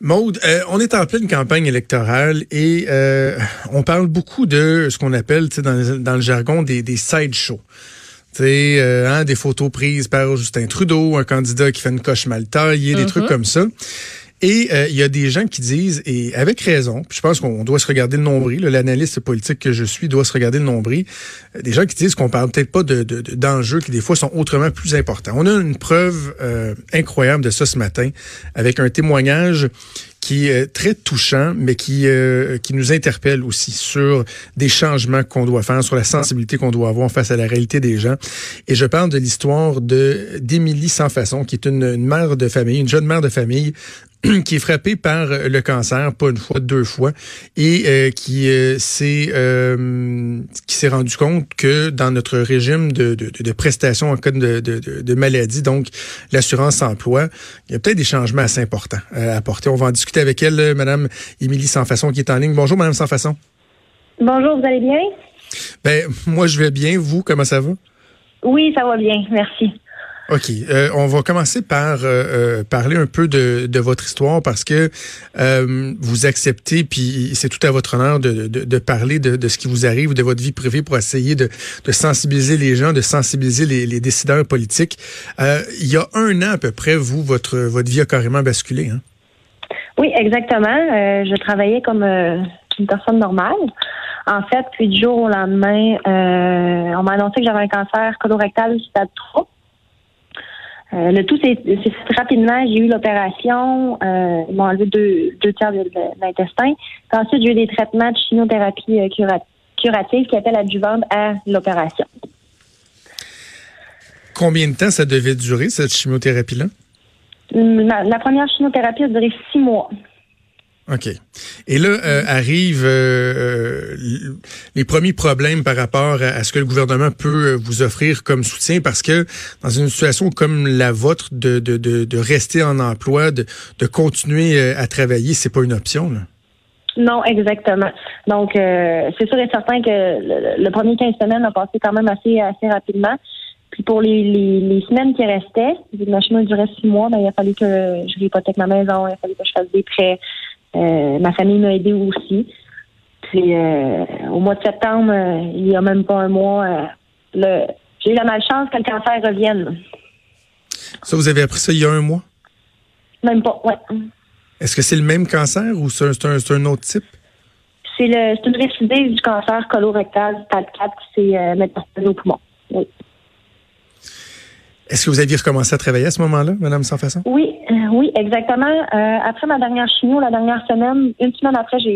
Maude, euh, on est en pleine campagne électorale et euh, on parle beaucoup de ce qu'on appelle dans, dans le jargon des, des side shows. Euh, hein, des photos prises par Justin Trudeau, un candidat qui fait une coche mal taillée, des trucs mm-hmm. comme ça. Et euh, il y a des gens qui disent, et avec raison, je pense qu'on doit se regarder le nombril, l'analyste politique que je suis doit se regarder le nombril, euh, des gens qui disent qu'on parle peut-être pas de, d'enjeux qui des fois sont autrement plus importants. On a une preuve euh, incroyable de ça ce matin avec un témoignage qui est très touchant, mais qui, qui nous interpelle aussi sur des changements qu'on doit faire, sur la sensibilité qu'on doit avoir face à la réalité des gens. Et je parle de l'histoire de d'Émilie Sans Façon, qui est une, une mère de famille, une jeune mère de famille qui est frappé par euh, le cancer, pas une fois, deux fois, et euh, qui euh, s'est qui s'est rendu compte que dans notre régime de, de, de prestations en cas de, de maladie, donc l'assurance emploi, il y a peut-être des changements assez importants à apporter. On va en discuter avec elle, Madame Émilie Sansfaçon, qui est en ligne. Bonjour, Madame Sansfaçon. Bonjour, vous allez bien? Ben, moi, je vais bien. Vous, comment ça va? Oui, ça va bien. Merci. OK. Euh, on va commencer par euh, euh, parler un peu de, de, votre histoire parce que vous acceptez, puis c'est tout à votre honneur de, de, de parler de, ce qui vous arrive, de votre vie privée pour essayer de, de sensibiliser les gens, de sensibiliser les, les décideurs politiques. il y a un an à peu près, vous, votre, votre vie a carrément basculé. Hein? Oui, exactement. je travaillais comme une personne normale. En fait, puis du jour au lendemain, on m'a annoncé que j'avais un cancer colorectal stade 3. Euh, le tout, c'est rapidement, j'ai eu l'opération, euh, ils m'ont enlevé deux, deux tiers de, l'intestin. Ensuite, j'ai eu des traitements de chimiothérapie euh, curative qui appellent adjuvante à l'opération. Combien de temps ça devait durer, cette chimiothérapie-là? la première chimiothérapie a duré six mois. OK. Et là, euh, arrivent euh, euh, les premiers problèmes par rapport à, ce que le gouvernement peut vous offrir comme soutien, parce que dans une situation comme la vôtre, de, de, de, rester en emploi, de, de continuer à travailler, c'est pas une option. Là? Non, exactement. Donc, c'est sûr et certain que le, premier 15 semaines a passé quand même assez, assez rapidement. Puis pour les, les, semaines qui restaient, ma chemin durait six mois, ben, il a fallu que je hypothèque ma maison, il a fallu que je fasse des prêts, euh, ma famille m'a aidé aussi. Puis euh, au mois de septembre, euh, il y a même pas un mois, j'ai eu la malchance que le cancer revienne. Ça, vous avez appris ça il y a un mois? Même pas, ouais. Est-ce que c'est le même cancer ou c'est un, autre type? C'est une récidive du cancer colorectal stade 4 qui s'est métastasé au poumon. Oui. Est-ce que vous aviez recommencé à travailler à ce moment-là, Madame Sans Façon? Oui, oui, exactement. Euh, après ma dernière chimio, la dernière semaine, une semaine après, je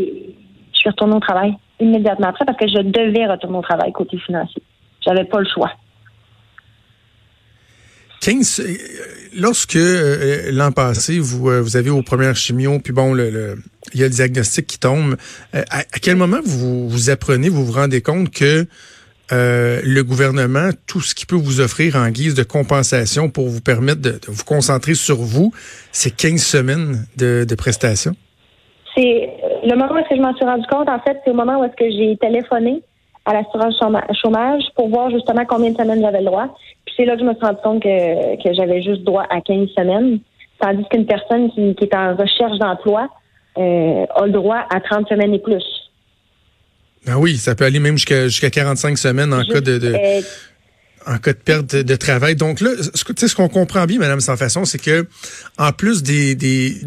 suis retournée au travail immédiatement après parce que je devais retourner au travail côté financier. J'avais pas le choix. 15, euh, lorsque l'an passé, vous, vous avez aux premières chimio, puis bon, le, il y a le diagnostic qui tombe, à, quel moment vous vous apprenez, vous vous rendez compte que euh, le gouvernement, tout ce qu'il peut vous offrir en guise de compensation pour vous permettre de, vous concentrer sur vous, c'est 15 semaines de, prestations? C'est le moment où je m'en suis rendu compte, en fait, c'est au moment où est-ce que j'ai téléphoné à l'assurance chômage pour voir justement combien de semaines j'avais le droit. Puis c'est là que je me suis rendu compte que, j'avais juste droit à 15 semaines, tandis qu'une personne qui, est en recherche d'emploi euh, a le droit à 30 semaines et plus. Ah oui, ça peut aller même jusqu'à jusqu'à 45 semaines en cas de, de en cas de perte de, travail. Donc là, ce, ce qu'on comprend bien, Madame Sans Façon, c'est que en plus des, des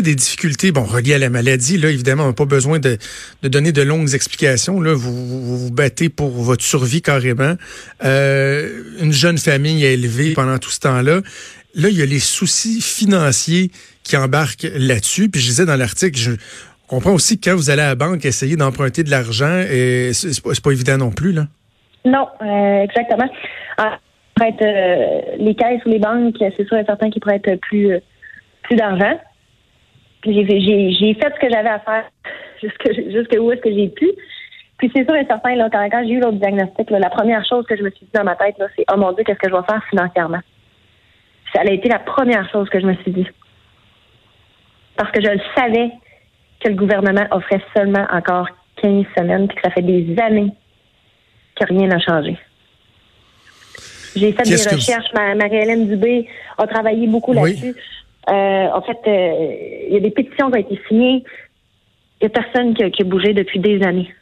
des difficultés, bon, reliées à la maladie, là, évidemment, on n'a pas besoin de, de, donner de longues explications. Là, vous, vous, battez pour votre survie carrément. Euh, une jeune famille à élever pendant tout ce temps-là. Là, il y a les soucis financiers qui embarquent là-dessus. Puis je disais dans l'article, comprend aussi que quand vous allez à la banque essayer d'emprunter de l'argent, et c'est pas, pas évident non plus, là. Non, euh, exactement. Ah, euh, les caisses ou les banques, c'est sûr et certain qu'ils être plus, euh, plus d'argent. J'ai fait ce que j'avais à faire jusque, jusque où est-ce que j'ai pu. Puis c'est sûr et certain, quand, j'ai eu l'autre diagnostic, la première chose que je me suis dit dans ma tête, c'est Oh mon Dieu, qu'est-ce que je vais faire financièrement? Ça a été la première chose que je me suis dit. Parce que je le savais que le gouvernement offrait seulement encore 15 semaines, puis que ça fait des années que rien n'a changé. J'ai fait des recherches. Marie-Hélène Dubé a travaillé beaucoup là-dessus. Euh, en fait, euh, il y a des pétitions qui ont été signées. Il n'y a personne qui a, bougé depuis des années.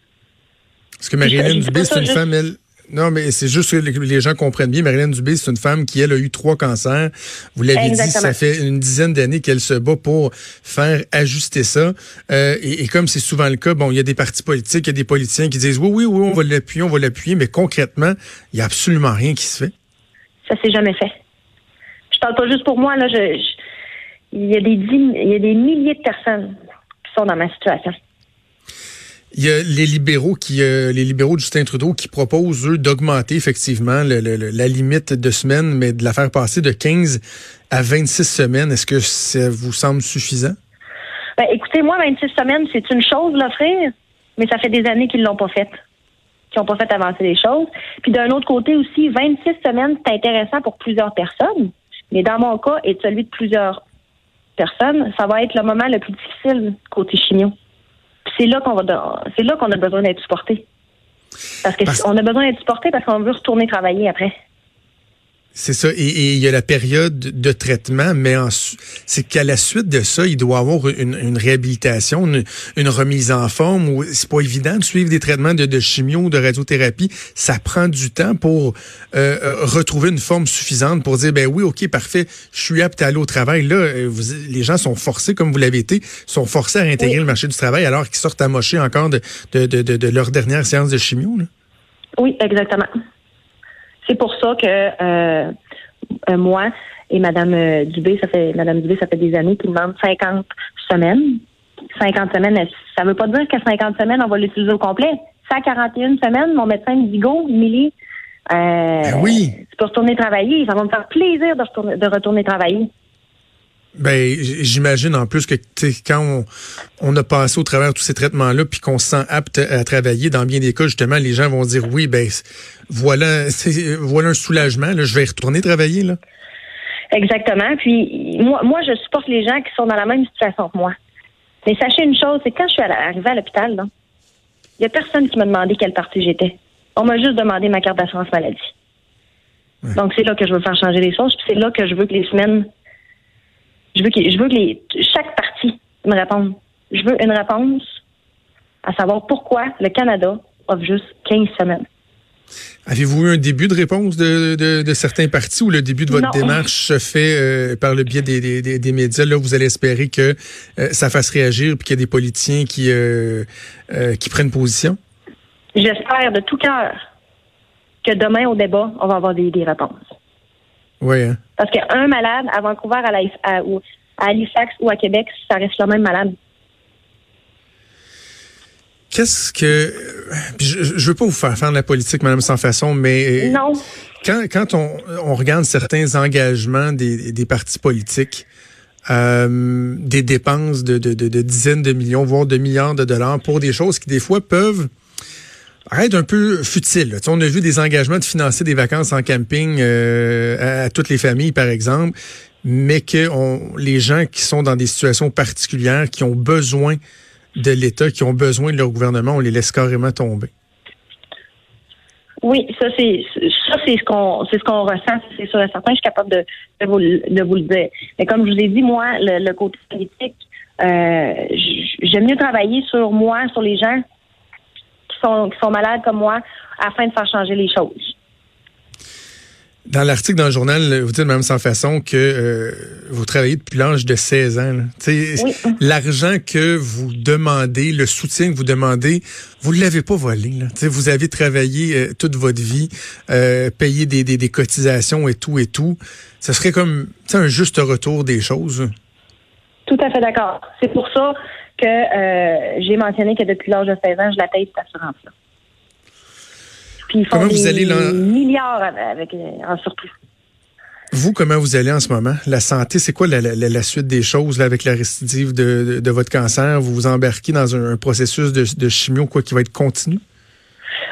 Est-ce que Marilyn Dubé, c'est une femme, elle, non, mais c'est juste que les gens comprennent bien. Marilyn Dubé, c'est une femme qui, elle, a eu trois cancers. Vous l'avez dit, ça fait une dizaine d'années qu'elle se bat pour faire ajuster ça. Euh, et, comme c'est souvent le cas, bon, il y a des partis politiques, il y a des politiciens qui disent oui, oui, oui, on va l'appuyer, on va l'appuyer, mais concrètement, il n'y a absolument rien qui se fait. Ça s'est jamais fait. Je parle pas juste pour moi, là. il, y a des il y a des milliers de personnes qui sont dans ma situation. Il y a les libéraux qui, euh, les libéraux de Justin Trudeau qui proposent, eux, d'augmenter effectivement la limite de semaines, mais de la faire passer de 15 à 26 semaines. Est-ce que ça vous semble suffisant? Ben, écoutez, moi, 26 semaines, c'est une chose l'offrir, mais ça fait des années qu'ils l'ont pas fait, qu'ils n'ont pas fait avancer les choses. Puis d'un autre côté aussi, 26 semaines, c'est intéressant pour plusieurs personnes, mais dans mon cas et celui de plusieurs personnes, ça va être le moment le plus difficile côté chimio c'est là qu'on va, c'est là qu'on a besoin d'être supporté. Parce qu'on a besoin d'être supporté parce qu'on veut retourner travailler après. C'est ça. Et il y a la période de traitement, mais c'est qu'à la suite de ça, il doit y avoir une, réhabilitation, une, remise en forme. C'est pas évident de suivre des traitements de, de chimio ou de radiothérapie. Ça prend du temps pour euh, euh, retrouver une forme suffisante pour dire, ben oui, ok, parfait, je suis apte à aller au travail. Là, euh, les gens sont forcés, comme vous l'avez été, sont forcés à réintégrer le marché du travail alors qu'ils sortent amochés encore de, de, de, leur dernière séance de chimio. Oui, exactement. C'est pour ça que euh, euh, moi et Madame euh, Dubé, ça fait Madame Dubé, ça fait des années qu'il demande 50 semaines. 50 semaines, ça veut pas dire qu'à 50 semaines, on va l'utiliser au complet. C'est 41 semaines, mon médecin me dit go, Millie, ben oui. tu peux retourner travailler. Ça va me faire plaisir de, de retourner travailler. Ben, j'imagine en plus que quand on, a passé au travers de tous ces traitements-là, puis qu'on se sent apte à travailler, dans bien des cas, justement, les gens vont dire oui, ben voilà, voilà un soulagement. Là, je vais retourner travailler là. Exactement. Puis moi, moi, je supporte les gens qui sont dans la même situation que moi. Mais sachez une chose, c'est quand je suis arrivée à l'hôpital, il y a personne qui m'a demandé quelle partie j'étais. On m'a juste demandé ma carte d'assurance maladie. Donc c'est là que je veux faire changer les choses, puis c'est là que je veux que les semaines je veux que, je veux que les, chaque partie me réponde. Je veux une réponse à savoir pourquoi le Canada offre juste 15 semaines. Avez-vous eu un début de réponse de, de, certains partis ou le début de votre démarche se fait euh, par le biais des, des, des, médias? Là, vous allez espérer que euh, ça fasse réagir et qu'il y ait des politiciens qui, euh, qui prennent position? J'espère de tout cœur que demain au débat, on va avoir des, des réponses. Oui. Hein. Parce qu'un malade à Vancouver, à, à, à Halifax ou à Québec, ça reste le même malade. Qu'est-ce que je, je veux pas vous faire faire de la politique, Madame sans façon, mais euh, non. Quand, quand on, on regarde certains engagements des, des partis politiques, euh, des dépenses de, de, de, de, dizaines de millions, voire de milliards de dollars pour des choses qui des fois peuvent Arrête un peu futile. on a vu des engagements de financer des vacances en camping euh, à, toutes les familles, par exemple, mais que les gens qui sont dans des situations particulières, qui ont besoin de l'État, qui ont besoin de leur gouvernement, on les laisse carrément tomber. Oui, ça c'est ça c'est ce qu'on c'est ce qu'on ressent, c'est sûr et certain. Je suis capable de, de, vous, le dire. Mais comme je vous ai dit, moi, le, côté politique, euh, j'aime mieux travailler sur moi, sur les gens qui sont, malades comme moi afin de faire changer les choses. Dans l'article dans le journal, vous dites même sans façon que euh, vous travaillez depuis l'âge de 16 ans. L'argent que vous demandez, le soutien que vous demandez, vous ne l'avez pas volé. Là. Vous avez travaillé euh, toute votre vie, euh, payé des, des, cotisations et tout et tout. Ce serait comme un juste retour des choses. Tout à fait d'accord. C'est pour ça que euh, j'ai mentionné que depuis l'âge de 16 ans, je la paye cette assurance-là. Puis ils font des vous allez milliards avec, euh, en surplus. Vous, comment vous allez en ce moment? La santé, c'est quoi la, suite des choses là, avec la récidive de, votre cancer? Vous vous embarquez dans un, processus de, chimio quoi, qui va être continu?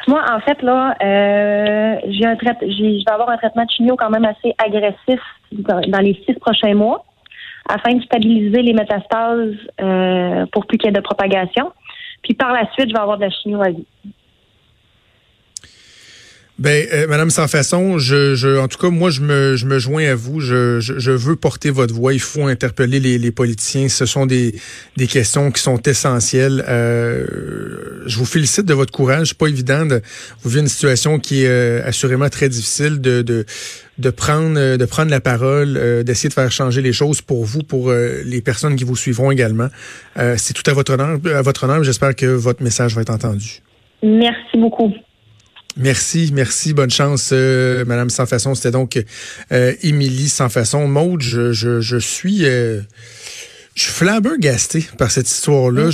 Moi, en fait, là, euh, j'ai un je vais avoir un traitement de chimio quand même assez agressif dans les six prochains mois afin de stabiliser les métastases euh, pour plus qu'il y ait de propagation. Puis par la suite, je vais avoir de la chimio. Ben, euh, Madame Sans Façon, je, je, en tout cas, moi, je me, je me joins à vous. Je, je, je veux porter votre voix. Il faut interpeller les, les politiciens. Ce sont des, des questions qui sont essentielles. Euh, je vous félicite de votre courage. Pas évident. De, vous vivez une situation qui est euh, assurément très difficile de, de, de prendre, de prendre la parole, euh, d'essayer de faire changer les choses pour vous, pour les personnes qui vous suivront également. C'est tout à votre honneur. À votre honneur. J'espère que votre message va être entendu. Merci beaucoup. Merci, merci, bonne chance, euh, Madame Sans Façon. C'était donc euh, Émilie Sans Façon. Maude, je, je, je suis, euh, je suis flabbergasté par cette histoire-là.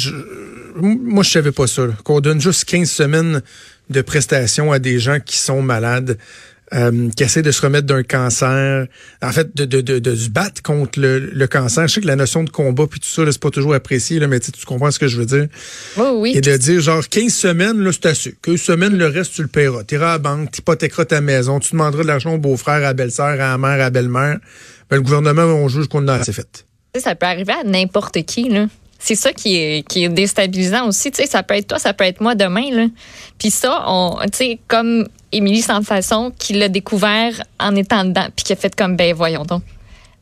moi, je savais pas ça. Qu'on donne juste 15 semaines de prestations à des gens qui sont malades euh, qui essaie de se remettre d'un cancer, en fait, de, de, de, de se battre contre le, le, cancer. Je sais que la notion de combat puis tout ça, c'est pas toujours apprécié, là, mais tu comprends ce que je veux dire. Oui, oui. Et de dire, genre, 15 semaines, là, c'est assez. 15 semaines, le reste, tu le paieras. Tu iras à la banque, tu hypothéqueras ta maison, tu demanderas de l'argent au beau-frère, à la belle-sœur, à la mère, à la belle-mère. Ben, le gouvernement, on juge qu'on a assez fait. Ça peut arriver à n'importe qui, là c'est ça qui est, qui est déstabilisant aussi. Tu sais, ça peut être toi, ça peut être moi demain. Là. Puis ça, on, tu sais, comme Émilie Sans Façon, qui l'a découvert en étant dedans, puis qui a fait comme, ben voyons donc.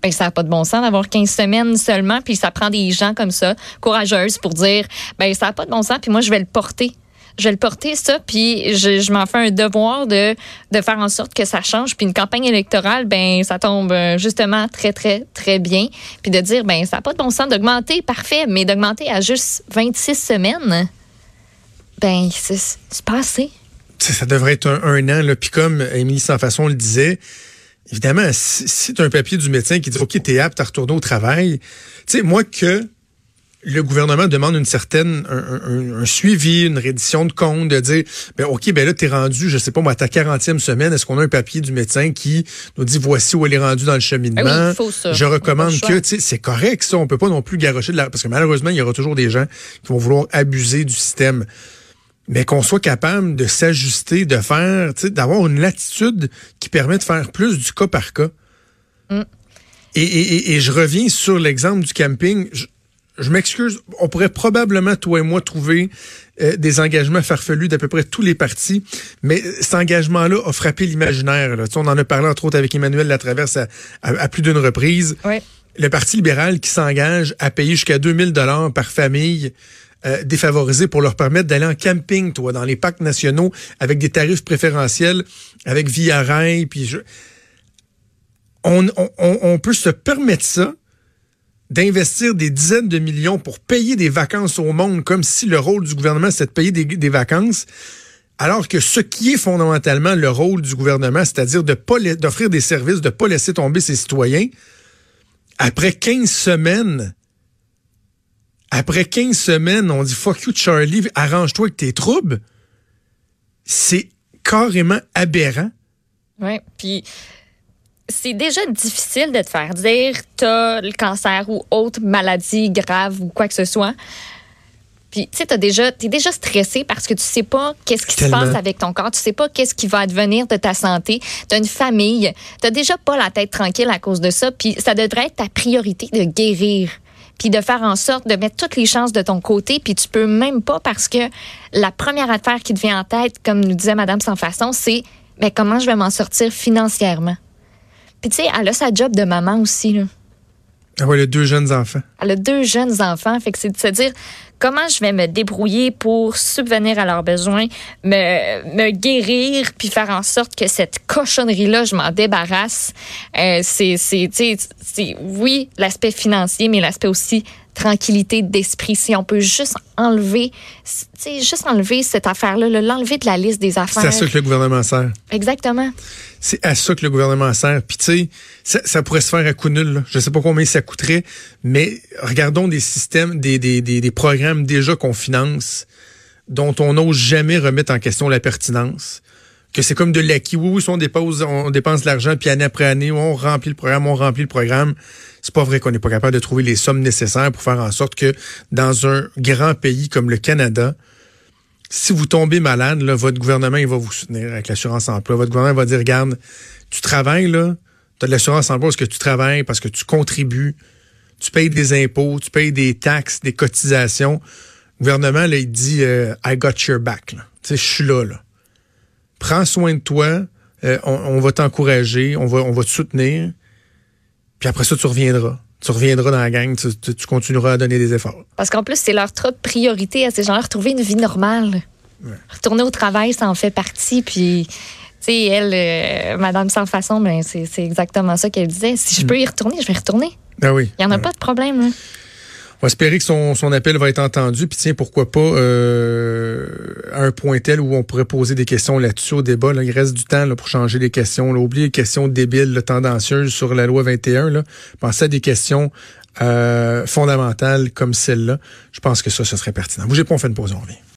Ben, ça n'a pas de bon sens d'avoir 15 semaines seulement, puis ça prend des gens comme ça, courageuses, pour dire, ben ça n'a pas de bon sens, puis moi, je vais le porter je vais le porter ça, puis je, m'en fais un devoir de, faire en sorte que ça change. Puis une campagne électorale, ben ça tombe euh, justement très, très, très bien. Puis de dire, ben ça n'a pas de bon sens d'augmenter, parfait, mais d'augmenter à juste 26 semaines, ben c'est pas assez. Ça devrait être un, an, là. Puis comme Émilie Sans Façon le disait, évidemment, si, si tu as un papier du médecin qui dit OK, t'es apte à retourner au travail, tu sais, moi que le gouvernement demande une certaine un, suivi, une reddition de compte, de dire ben OK, ben là, tu es rendu, je sais pas moi, à ta 40e semaine, est-ce qu'on a un papier du médecin qui nous dit voici où elle est rendue dans le cheminement? Ah oui, ça. Je recommande que, tu sais, c'est correct ça, on peut pas non plus garocher de la. Parce que malheureusement, il y aura toujours des gens qui vont vouloir abuser du système. Mais qu'on soit capable de s'ajuster, de faire, d'avoir une latitude qui permet de faire plus du cas par cas. Mm. Et, et, et, je reviens sur l'exemple du camping je m'excuse, on pourrait probablement, toi et moi, trouver euh, des engagements farfelus d'à peu près tous les partis, mais cet engagement-là a frappé l'imaginaire. On en a parlé entre autres avec Emmanuel Latraverse à, à, plus d'une reprise. Le Parti libéral qui s'engage à payer jusqu'à 2000 dollars par famille euh, défavorisée pour leur permettre d'aller en camping, toi, dans les parcs nationaux, avec des tarifs préférentiels, avec Via puis je... on, peut se permettre ça d'investir des dizaines de millions pour payer des vacances au monde comme si le rôle du gouvernement c'était de payer des, vacances, alors que ce qui est fondamentalement le rôle du gouvernement, c'est-à-dire d'offrir des services, de ne pas laisser tomber ses citoyens, après 15 semaines, après 15 semaines, on dit fuck you Charlie, arrange-toi avec tes troubles. C'est carrément aberrant. Oui, puis c'est déjà difficile de te faire dire t'as le cancer ou autre maladie grave ou quoi que ce soit. Puis, tu sais, t'es déjà, es déjà stressé parce que tu sais pas qu'est-ce qui se passe avec ton corps. Tu sais pas qu'est-ce qui va advenir de ta santé. T'as une famille. T'as déjà pas la tête tranquille à cause de ça. Puis, ça devrait être ta priorité de guérir. Puis de faire en sorte de mettre toutes les chances de ton côté. Puis tu peux même pas parce que la première affaire qui te vient en tête, comme nous disait Madame Sans Façon, c'est mais comment je vais m'en sortir financièrement? Puis tu sais, elle a sa job de maman aussi. Là. Ah ouais, elle a deux jeunes enfants. Elle a deux jeunes enfants. Fait que c'est de se dire comment je vais me débrouiller pour subvenir à leurs besoins, me, me guérir, puis faire en sorte que cette cochonnerie-là, je m'en débarrasse. Euh, c'est, c'est, c'est, oui, l'aspect financier, mais l'aspect aussi tranquillité d'esprit. Si on peut juste enlever, juste enlever cette affaire-là, l'enlever de la liste des affaires. C'est à ça que le gouvernement sert. Exactement. C'est à ça que le gouvernement sert. Puis tu sais, ça, pourrait se faire à coup nul. Là. Je sais pas combien ça coûterait, mais regardons des systèmes, des, des, des, des programmes déjà qu'on finance, dont on n'ose jamais remettre en question la pertinence que c'est comme de l'acquis. Oui, oui, on dépense, on dépense l'argent, puis année après année, on remplit le programme, on remplit le programme. C'est pas vrai qu'on n'est pas capable de trouver les sommes nécessaires pour faire en sorte que dans un grand pays comme le Canada, si vous tombez malade, là, votre gouvernement il va vous soutenir avec l'assurance emploi. Votre gouvernement va dire, regarde, tu travailles, là, tu de l'assurance emploi parce que tu travailles, parce que tu contribues, tu payes des impôts, tu payes des taxes, des cotisations. Le gouvernement, là, il dit, euh, I got your back. Je suis là, là prends soin de toi, euh, on, va t'encourager, on va, on va te soutenir, puis après ça, tu reviendras. Tu reviendras dans la gang, tu, continueras à donner des efforts. Parce qu'en plus, c'est leur trop priorité à ces gens-là, retrouver une vie normale. Retourner au travail, ça en fait partie, puis tu sais, elle, euh, Madame Sans Façon, ben, c'est exactement ça qu'elle disait. Si je peux y retourner, je vais y retourner. Ah oui. Il n'y en a pas de problème. Là. On va espérer que son, son appel va être entendu. Puis tiens, pourquoi pas euh, un point tel où on pourrait poser des questions là-dessus au débat. Là. Il reste du temps là, pour changer les questions. Là. Oubliez les questions débiles, tendancieuses sur la loi 21. Là. Pensez à des questions euh, fondamentales comme celle-là. Je pense que ça, ce serait pertinent. Bougez pas, on fait une pause, on revient.